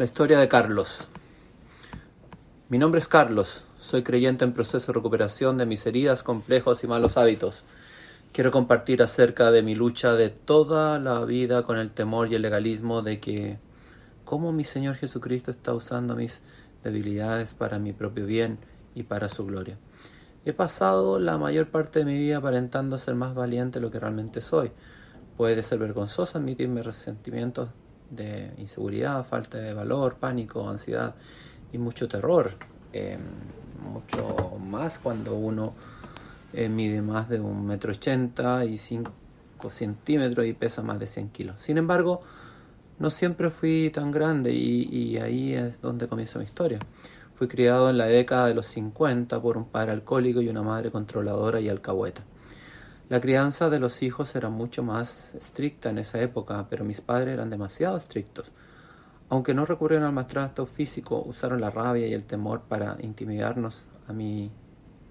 La historia de Carlos. Mi nombre es Carlos, soy creyente en proceso de recuperación de mis heridas, complejos y malos hábitos. Quiero compartir acerca de mi lucha de toda la vida con el temor y el legalismo de que cómo mi Señor Jesucristo está usando mis debilidades para mi propio bien y para su gloria. He pasado la mayor parte de mi vida aparentando ser más valiente de lo que realmente soy. Puede ser vergonzoso admitirme resentimientos de inseguridad, falta de valor, pánico, ansiedad y mucho terror, eh, mucho más cuando uno eh, mide más de un metro ochenta y cinco centímetros y pesa más de 100 kilos. Sin embargo, no siempre fui tan grande y, ahí es donde comienza mi historia. Fui criado en la década de los 50 por un padre alcohólico y una madre controladora y alcahueta. La crianza de los hijos era mucho más estricta en esa época, pero mis padres eran demasiado estrictos. Aunque no recurrieron al maltrato físico, usaron la rabia y el temor para intimidarnos a mis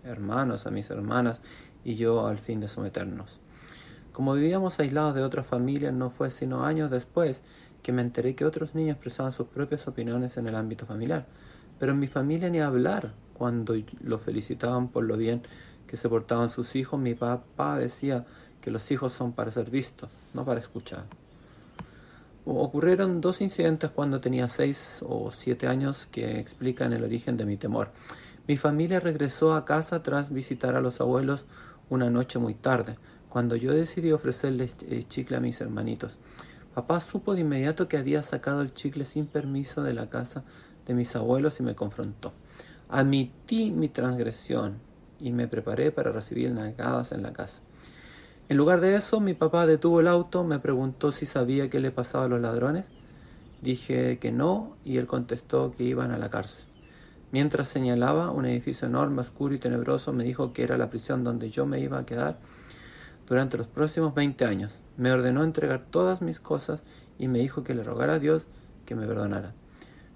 hermanos, a mis hermanas y yo al fin de someternos. Como vivíamos aislados de otras familias, no fue sino años después que me enteré que otros niños expresaban sus propias opiniones en el ámbito familiar. Pero en mi familia ni hablar. Cuando lo felicitaban por lo bien que se portaban sus hijos, mi papá decía que los hijos son para ser vistos, no para escuchar. Ocurrieron dos incidentes cuando tenía seis o siete años que explican el origen de mi temor. Mi familia regresó a casa tras visitar a los abuelos una noche muy tarde, cuando yo decidí ofrecerles chicle a mis hermanitos. Papá supo de inmediato que había sacado el chicle sin permiso de la casa de mis abuelos y me confrontó. Admití mi transgresión y me preparé para recibir nalgadas en la casa. En lugar de eso, mi papá detuvo el auto, me preguntó si sabía qué le pasaba a los ladrones. Dije que no y él contestó que iban a la cárcel. Mientras señalaba un edificio enorme, oscuro y tenebroso, me dijo que era la prisión donde yo me iba a quedar durante los próximos 20 años. Me ordenó entregar todas mis cosas y me dijo que le rogara a Dios que me perdonara.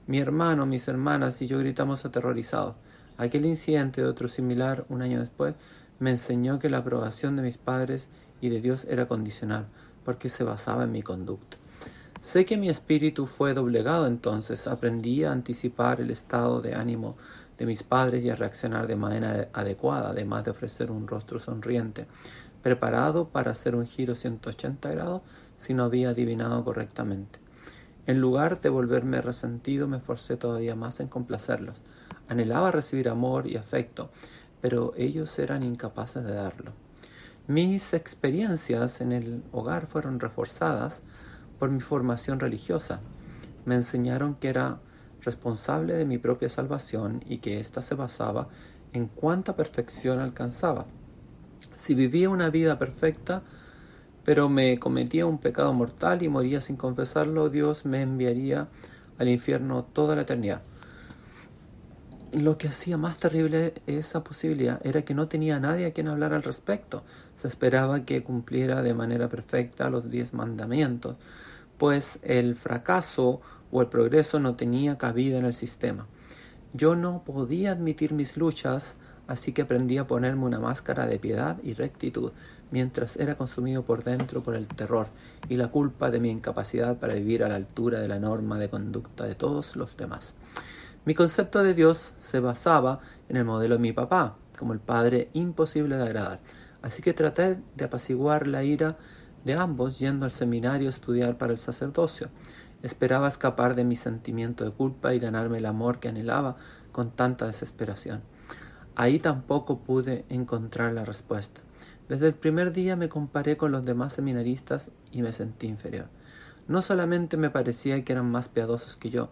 Mi hermano, mis hermanas y yo gritamos aterrorizados. Aquel incidente de otro similar un año después me enseñó que la aprobación de mis padres y de Dios era condicional, porque se basaba en mi conducta. Sé que mi espíritu fue doblegado entonces, aprendí a anticipar el estado de ánimo de mis padres y a reaccionar de manera adecuada, además de ofrecer un rostro sonriente, preparado para hacer un giro 180 grados si no había adivinado correctamente. En lugar de volverme resentido, me esforcé todavía más en complacerlos. Anhelaba recibir amor y afecto, pero ellos eran incapaces de darlo. Mis experiencias en el hogar fueron reforzadas por mi formación religiosa. Me enseñaron que era responsable de mi propia salvación y que ésta se basaba en cuánta perfección alcanzaba. Si vivía una vida perfecta, pero me cometía un pecado mortal y moría sin confesarlo, Dios me enviaría al infierno toda la eternidad lo que hacía más terrible esa posibilidad era que no tenía nadie a quien hablar al respecto. Se esperaba que cumpliera de manera perfecta los diez mandamientos, pues el fracaso o el progreso no tenía cabida en el sistema. Yo no podía admitir mis luchas, así que aprendí a ponerme una máscara de piedad y rectitud, mientras era consumido por dentro por el terror y la culpa de mi incapacidad para vivir a la altura de la norma de conducta de todos los demás. Mi concepto de Dios se basaba en el modelo de mi papá, como el padre imposible de agradar. Así que traté de apaciguar la ira de ambos yendo al seminario a estudiar para el sacerdocio. Esperaba escapar de mi sentimiento de culpa y ganarme el amor que anhelaba con tanta desesperación. Ahí tampoco pude encontrar la respuesta. Desde el primer día me comparé con los demás seminaristas y me sentí inferior. No solamente me parecía que eran más piadosos que yo,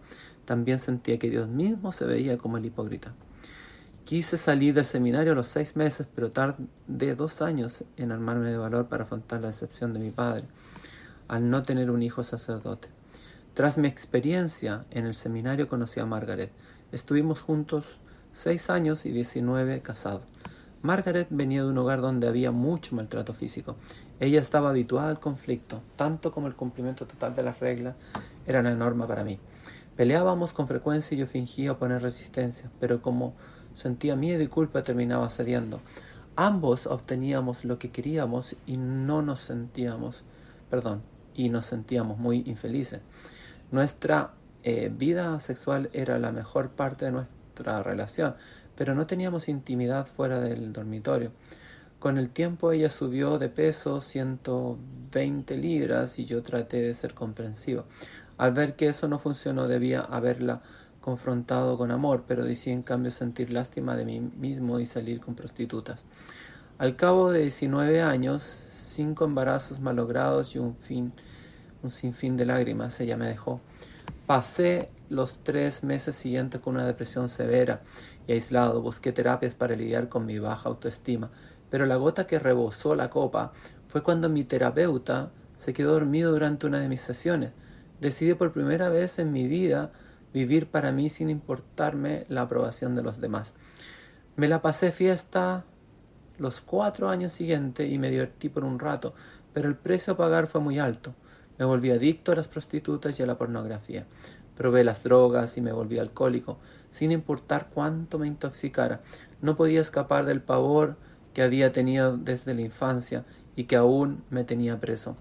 también sentía que Dios mismo se veía como el hipócrita. Quise salir del seminario a los seis meses, pero tardé dos años en armarme de valor para afrontar la decepción de mi padre, al no tener un hijo sacerdote. Tras mi experiencia en el seminario conocí a Margaret. Estuvimos juntos seis años y diecinueve casados. Margaret venía de un hogar donde había mucho maltrato físico. Ella estaba habituada al conflicto, tanto como el cumplimiento total de las reglas era una norma para mí. Peleábamos con frecuencia y yo fingía oponer resistencia, pero como sentía miedo y culpa terminaba cediendo. Ambos obteníamos lo que queríamos y no nos sentíamos, perdón, y nos sentíamos muy infelices. Nuestra eh, vida sexual era la mejor parte de nuestra relación, pero no teníamos intimidad fuera del dormitorio. Con el tiempo ella subió de peso 120 libras y yo traté de ser comprensivo. Al ver que eso no funcionó debía haberla confrontado con amor, pero decidí en cambio sentir lástima de mí mismo y salir con prostitutas. Al cabo de 19 años, cinco embarazos malogrados y un fin, un sinfín de lágrimas, ella me dejó. Pasé los tres meses siguientes con una depresión severa y aislado. Busqué terapias para lidiar con mi baja autoestima, pero la gota que rebosó la copa fue cuando mi terapeuta se quedó dormido durante una de mis sesiones. Decidí por primera vez en mi vida vivir para mí sin importarme la aprobación de los demás. Me la pasé fiesta los cuatro años siguientes y me divertí por un rato, pero el precio a pagar fue muy alto. Me volví adicto a las prostitutas y a la pornografía. Probé las drogas y me volví alcohólico, sin importar cuánto me intoxicara. No podía escapar del pavor que había tenido desde la infancia y que aún me tenía preso.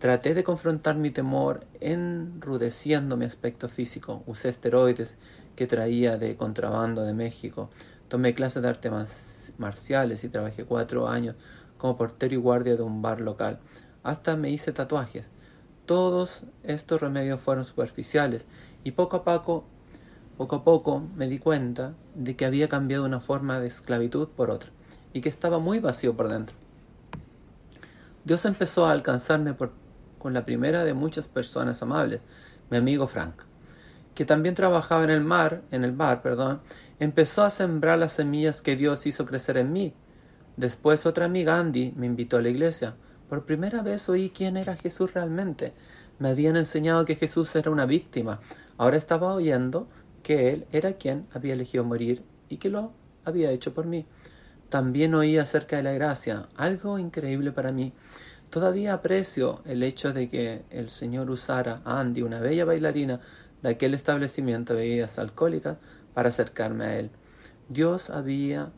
Traté de confrontar mi temor enrudeciendo mi aspecto físico. Usé esteroides que traía de contrabando de México. Tomé clases de artes marciales y trabajé cuatro años como portero y guardia de un bar local. Hasta me hice tatuajes. Todos estos remedios fueron superficiales y poco a poco, poco a poco me di cuenta de que había cambiado una forma de esclavitud por otra y que estaba muy vacío por dentro. Dios empezó a alcanzarme por, con la primera de muchas personas amables, mi amigo Frank, que también trabajaba en el mar, en el bar, perdón, empezó a sembrar las semillas que Dios hizo crecer en mí. Después otra amiga, Andy, me invitó a la iglesia. Por primera vez oí quién era Jesús realmente. Me habían enseñado que Jesús era una víctima, Ahora estaba oyendo que Él era quien había elegido morir y que lo había hecho por mí. También oí acerca de la gracia, algo increíble para mí. Todavía aprecio el hecho de que el Señor usara a Andy, una bella bailarina de aquel establecimiento de bebidas alcohólicas, para acercarme a Él. Dios había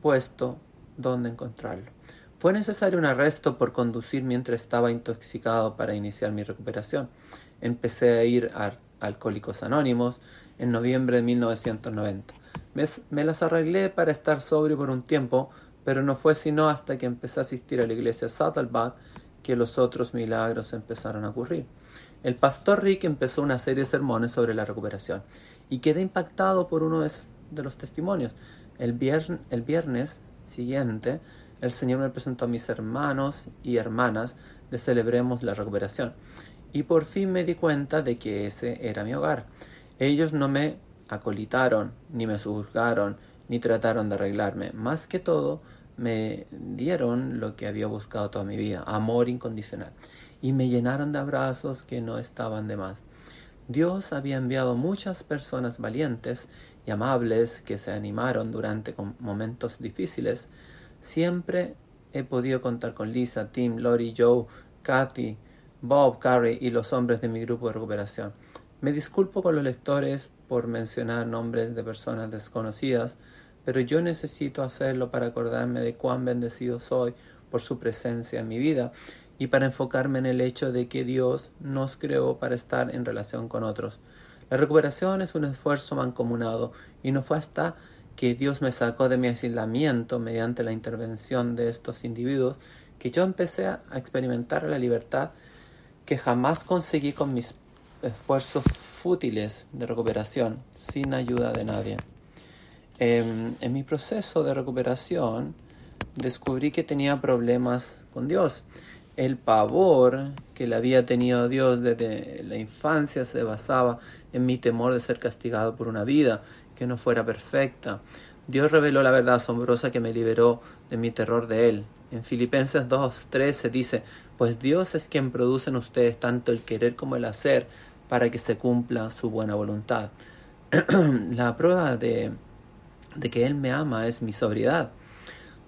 puesto dónde encontrarlo. Fue necesario un arresto por conducir mientras estaba intoxicado para iniciar mi recuperación. Empecé a ir a Alcohólicos Anónimos en noviembre de 1990. Me, las arreglé para estar sobrio por un tiempo, pero no fue sino hasta que empecé a asistir a la iglesia Saddleback que los otros milagros empezaron a ocurrir. El pastor Rick empezó una serie de sermones sobre la recuperación y quedé impactado por uno de los testimonios. El viernes, siguiente, el Señor me presentó a mis hermanos y hermanas de Celebremos la Recuperación y por fin me di cuenta de que ese era mi hogar. Ellos no me acolitaron, ni me juzgaron, ni trataron de arreglarme. Más que todo, me dieron lo que había buscado toda mi vida, amor incondicional, y me llenaron de abrazos que no estaban de más. Dios había enviado muchas personas valientes y amables que se animaron durante momentos difíciles. Siempre he podido contar con Lisa, Tim, Lori, Joe, Kathy, Bob, Carrie y los hombres de mi grupo de recuperación. Me disculpo con los lectores por mencionar nombres de personas desconocidas, pero yo necesito hacerlo para acordarme de cuán bendecido soy por su presencia en mi vida y para enfocarme en el hecho de que Dios nos creó para estar en relación con otros. La recuperación es un esfuerzo mancomunado y no fue hasta que Dios me sacó de mi aislamiento mediante la intervención de estos individuos que yo empecé a experimentar la libertad que jamás conseguí con mis esfuerzos fútiles de recuperación sin ayuda de nadie. Em, en mi proceso de recuperación descubrí que tenía problemas con Dios. El pavor que le había tenido Dios desde la infancia se basaba en mi temor de ser castigado por una vida que no fuera perfecta. Dios reveló la verdad asombrosa que me liberó de mi terror de Él. En Filipenses 2.13 dice, pues Dios es quien produce en ustedes tanto el querer como el hacer para que se cumpla su buena voluntad. la prueba de, de que Él me ama es mi sobriedad.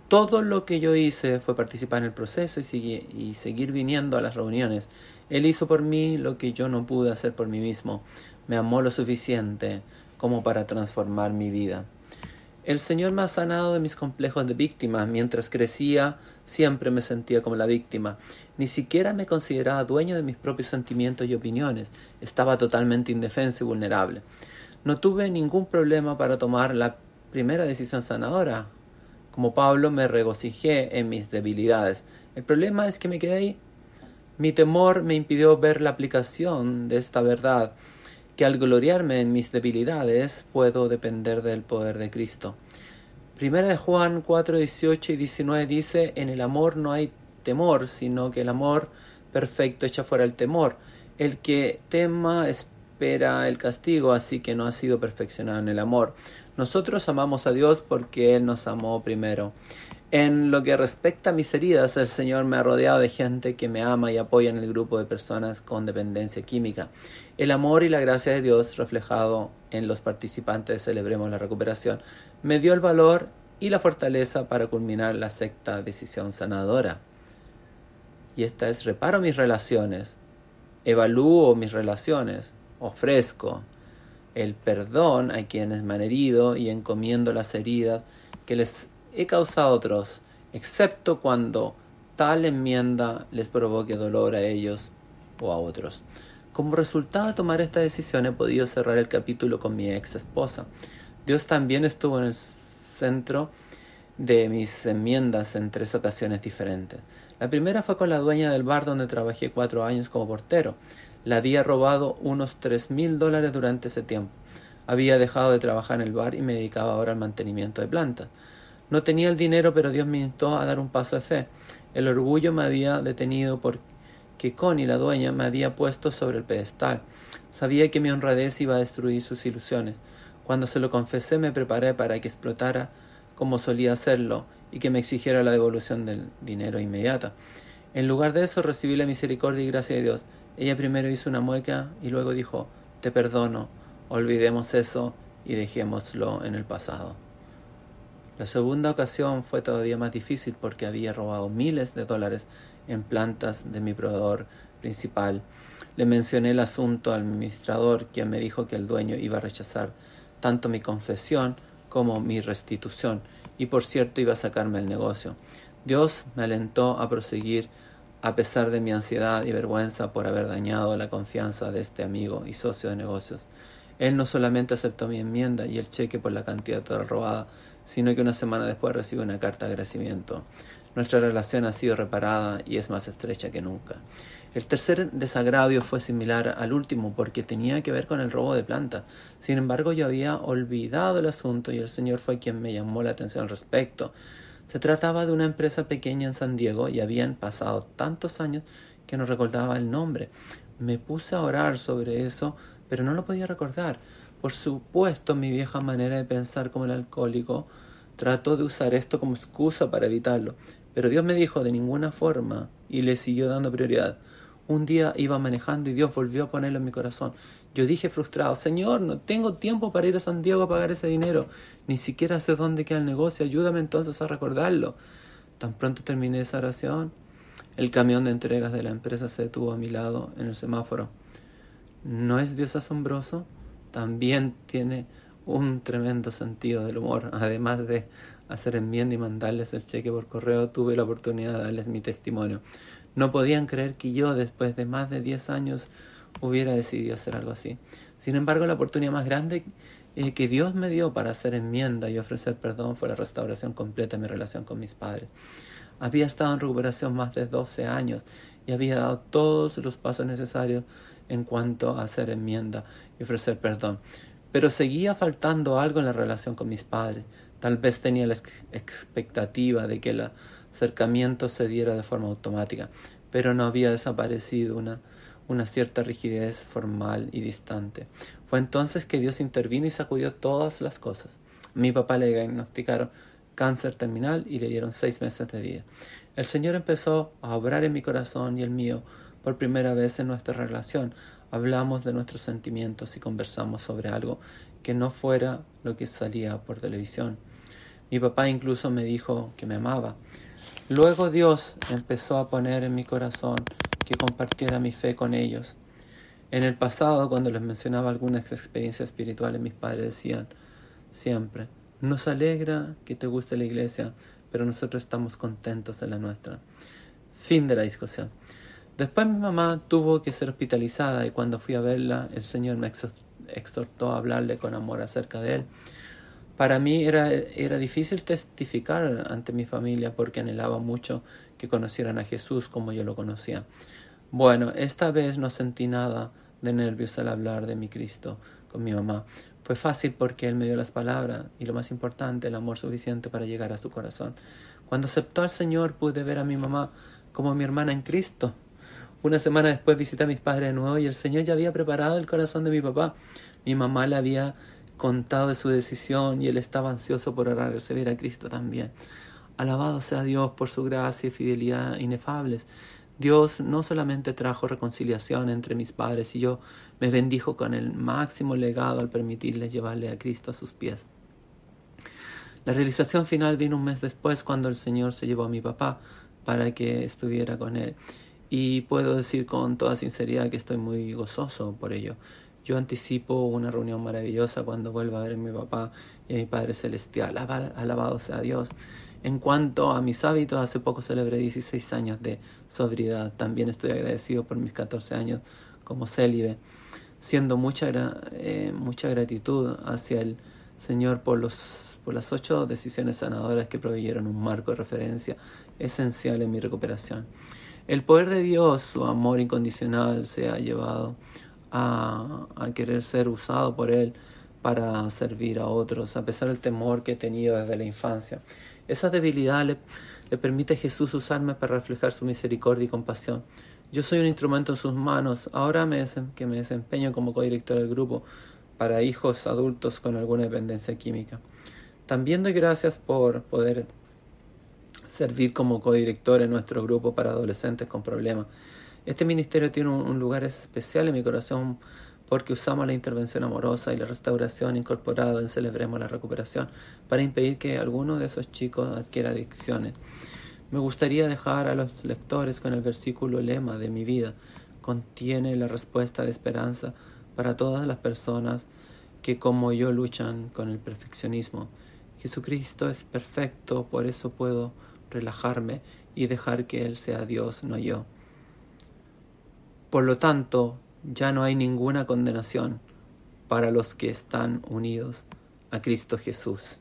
Todo lo que yo hice fue participar en el proceso y, seguir viniendo a las reuniones. Él hizo por mí lo que yo no pude hacer por mí mismo. Me amó lo suficiente como para transformar mi vida. El Señor me ha sanado de mis complejos de víctima. Mientras crecía, siempre me sentía como la víctima. Ni siquiera me consideraba dueño de mis propios sentimientos y opiniones. Estaba totalmente indefenso y vulnerable. No tuve ningún problema para tomar la primera decisión sanadora. Como Pablo me regocijé en mis debilidades. El problema es que me quedé ahí. Mi temor me impidió ver la aplicación de esta verdad, que al gloriarme en mis debilidades puedo depender del poder de Cristo. Primera de Juan 4, 18 y 19 dice, en el amor no hay temor, sino que el amor perfecto echa fuera el temor. El que tema es espera el castigo, así que no ha sido perfeccionado en el amor. Nosotros amamos a Dios porque Él nos amó primero. En lo que respecta a mis heridas, el Señor me ha rodeado de gente que me ama y apoya en el grupo de personas con dependencia química. El amor y la gracia de Dios reflejado en los participantes Celebremos la Recuperación me dio el valor y la fortaleza para culminar la sexta decisión sanadora. Y esta es reparo mis relaciones, evalúo mis relaciones, ofrezco el perdón a quienes me han herido y encomiendo las heridas que les he causado a otros, excepto cuando tal enmienda les provoque dolor a ellos o a otros. Como resultado de tomar esta decisión he podido cerrar el capítulo con mi ex esposa. Dios también estuvo en el centro de mis enmiendas en tres ocasiones diferentes. La primera fue con la dueña del bar donde trabajé cuatro años como portero. Le había robado unos tres mil dólares durante ese tiempo. Había dejado de trabajar en el bar y me dedicaba ahora al mantenimiento de plantas. No tenía el dinero, pero Dios me instó a dar un paso de fe. El orgullo me había detenido porque Connie, la dueña, me había puesto sobre el pedestal. Sabía que mi honradez iba a destruir sus ilusiones. Cuando se lo confesé me preparé para que explotara como solía hacerlo y que me exigiera la devolución del dinero inmediata. En lugar de eso recibí la misericordia y gracia de Dios. Ella primero hizo una mueca y luego dijo, te perdono, olvidemos eso y dejémoslo en el pasado. La segunda ocasión fue todavía más difícil porque había robado miles de dólares en plantas de mi proveedor principal. Le mencioné el asunto al administrador, quien me dijo que el dueño iba a rechazar tanto mi confesión como mi restitución, y por cierto iba a sacarme el negocio. Dios me alentó a proseguir a pesar de mi ansiedad y vergüenza por haber dañado la confianza de este amigo y socio de negocios. Él no solamente aceptó mi enmienda y el cheque por la cantidad toda robada, sino que una semana después recibió una carta de agradecimiento. Nuestra relación ha sido reparada y es más estrecha que nunca. El tercer desagravio fue similar al último porque tenía que ver con el robo de plantas. Sin embargo, yo había olvidado el asunto y el Señor fue quien me llamó la atención al respecto. Se trataba de una empresa pequeña en San Diego y habían pasado tantos años que no recordaba el nombre. Me puse a orar sobre eso, pero no lo podía recordar. Por supuesto, mi vieja manera de pensar como el alcohólico trató de usar esto como excusa para evitarlo, pero Dios me dijo de ninguna forma y le siguió dando prioridad. Un día iba manejando y Dios volvió a ponerlo en mi corazón. Yo dije frustrado, Señor, no tengo tiempo para ir a San Diego a pagar ese dinero. Ni siquiera sé dónde queda el negocio. Ayúdame entonces a recordarlo. Tan pronto terminé esa oración, el camión de entregas de la empresa se detuvo a mi lado en el semáforo. ¿No es Dios asombroso? También tiene un tremendo sentido del humor. Además de hacer enmienda y mandarles el cheque por correo, tuve la oportunidad de darles mi testimonio. No podían creer que yo, después de más de 10 años, hubiera decidido hacer algo así. Sin embargo, la oportunidad más grande eh, que Dios me dio para hacer enmienda y ofrecer perdón fue la restauración completa de mi relación con mis padres. Había estado en recuperación más de 12 años y había dado todos los pasos necesarios en cuanto a hacer enmienda y ofrecer perdón. Pero seguía faltando algo en la relación con mis padres. Tal vez tenía la expectativa de que el acercamiento se diera de forma automática, pero no había desaparecido una una cierta rigidez formal y distante. Fue entonces que Dios intervino y sacudió todas las cosas. A mi papá le diagnosticaron cáncer terminal y le dieron seis meses de vida. El Señor empezó a obrar en mi corazón y el mío por primera vez en nuestra relación. hablamos de nuestros sentimientos y conversamos sobre algo que no fuera lo que salía por televisión. Mi papá incluso me dijo que me amaba. Luego Dios empezó a poner en mi corazón que compartiera mi fe con ellos. En el pasado, cuando les mencionaba algunas experiencias espirituales, mis padres decían siempre, nos alegra que te guste la iglesia, pero nosotros estamos contentos en la nuestra. Fin de la discusión. Después mi mamá tuvo que ser hospitalizada y cuando fui a verla, el Señor me exhortó a hablarle con amor acerca de Él. Para mí era, era difícil testificar ante mi familia porque anhelaba mucho que conocieran a Jesús como yo lo conocía. Bueno, esta vez no sentí nada de nervios al hablar de mi Cristo con mi mamá. Fue fácil porque Él me dio las palabras y lo más importante, el amor suficiente para llegar a su corazón. Cuando aceptó al Señor pude ver a mi mamá como mi hermana en Cristo. Una semana después visité a mis padres de nuevo y el Señor ya había preparado el corazón de mi papá. Mi mamá le había contado de su decisión y él estaba ansioso por orar recibir a Cristo también. Alabado sea Dios por su gracia y fidelidad inefables. Dios no solamente trajo reconciliación entre mis padres y yo, me bendijo con el máximo legado al permitirle llevarle a Cristo a sus pies. La realización final vino un mes después cuando el Señor se llevó a mi papá para que estuviera con él. Y puedo decir con toda sinceridad que estoy muy gozoso por ello. Yo anticipo una reunión maravillosa cuando vuelva a ver a mi papá y a mi Padre Celestial. Alabado sea Dios. En cuanto a mis hábitos, hace poco celebré 16 años de sobriedad. También estoy agradecido por mis 14 años como célibe, siendo mucha, eh, mucha gratitud hacia el Señor por, los, por las ocho decisiones sanadoras que proveyeron un marco de referencia esencial en mi recuperación. El poder de Dios, su amor incondicional, se ha llevado a, querer ser usado por Él para servir a otros, a pesar del temor que he tenido desde la infancia. Esa debilidad le, permite a Jesús usarme para reflejar su misericordia y compasión. Yo soy un instrumento en sus manos. Ahora me que me desempeño como codirector del grupo para hijos adultos con alguna dependencia química. También doy gracias por poder servir como codirector en nuestro grupo para adolescentes con problemas este ministerio tiene un, lugar especial en mi corazón porque usamos la intervención amorosa y la restauración incorporada en Celebremos la Recuperación para impedir que alguno de esos chicos adquiera adicciones. Me gustaría dejar a los lectores con el versículo lema de mi vida. Contiene la respuesta de esperanza para todas las personas que como yo luchan con el perfeccionismo. Jesucristo es perfecto, por eso puedo relajarme y dejar que Él sea Dios, no yo. Por lo tanto, ya no hay ninguna condenación para los que están unidos a Cristo Jesús.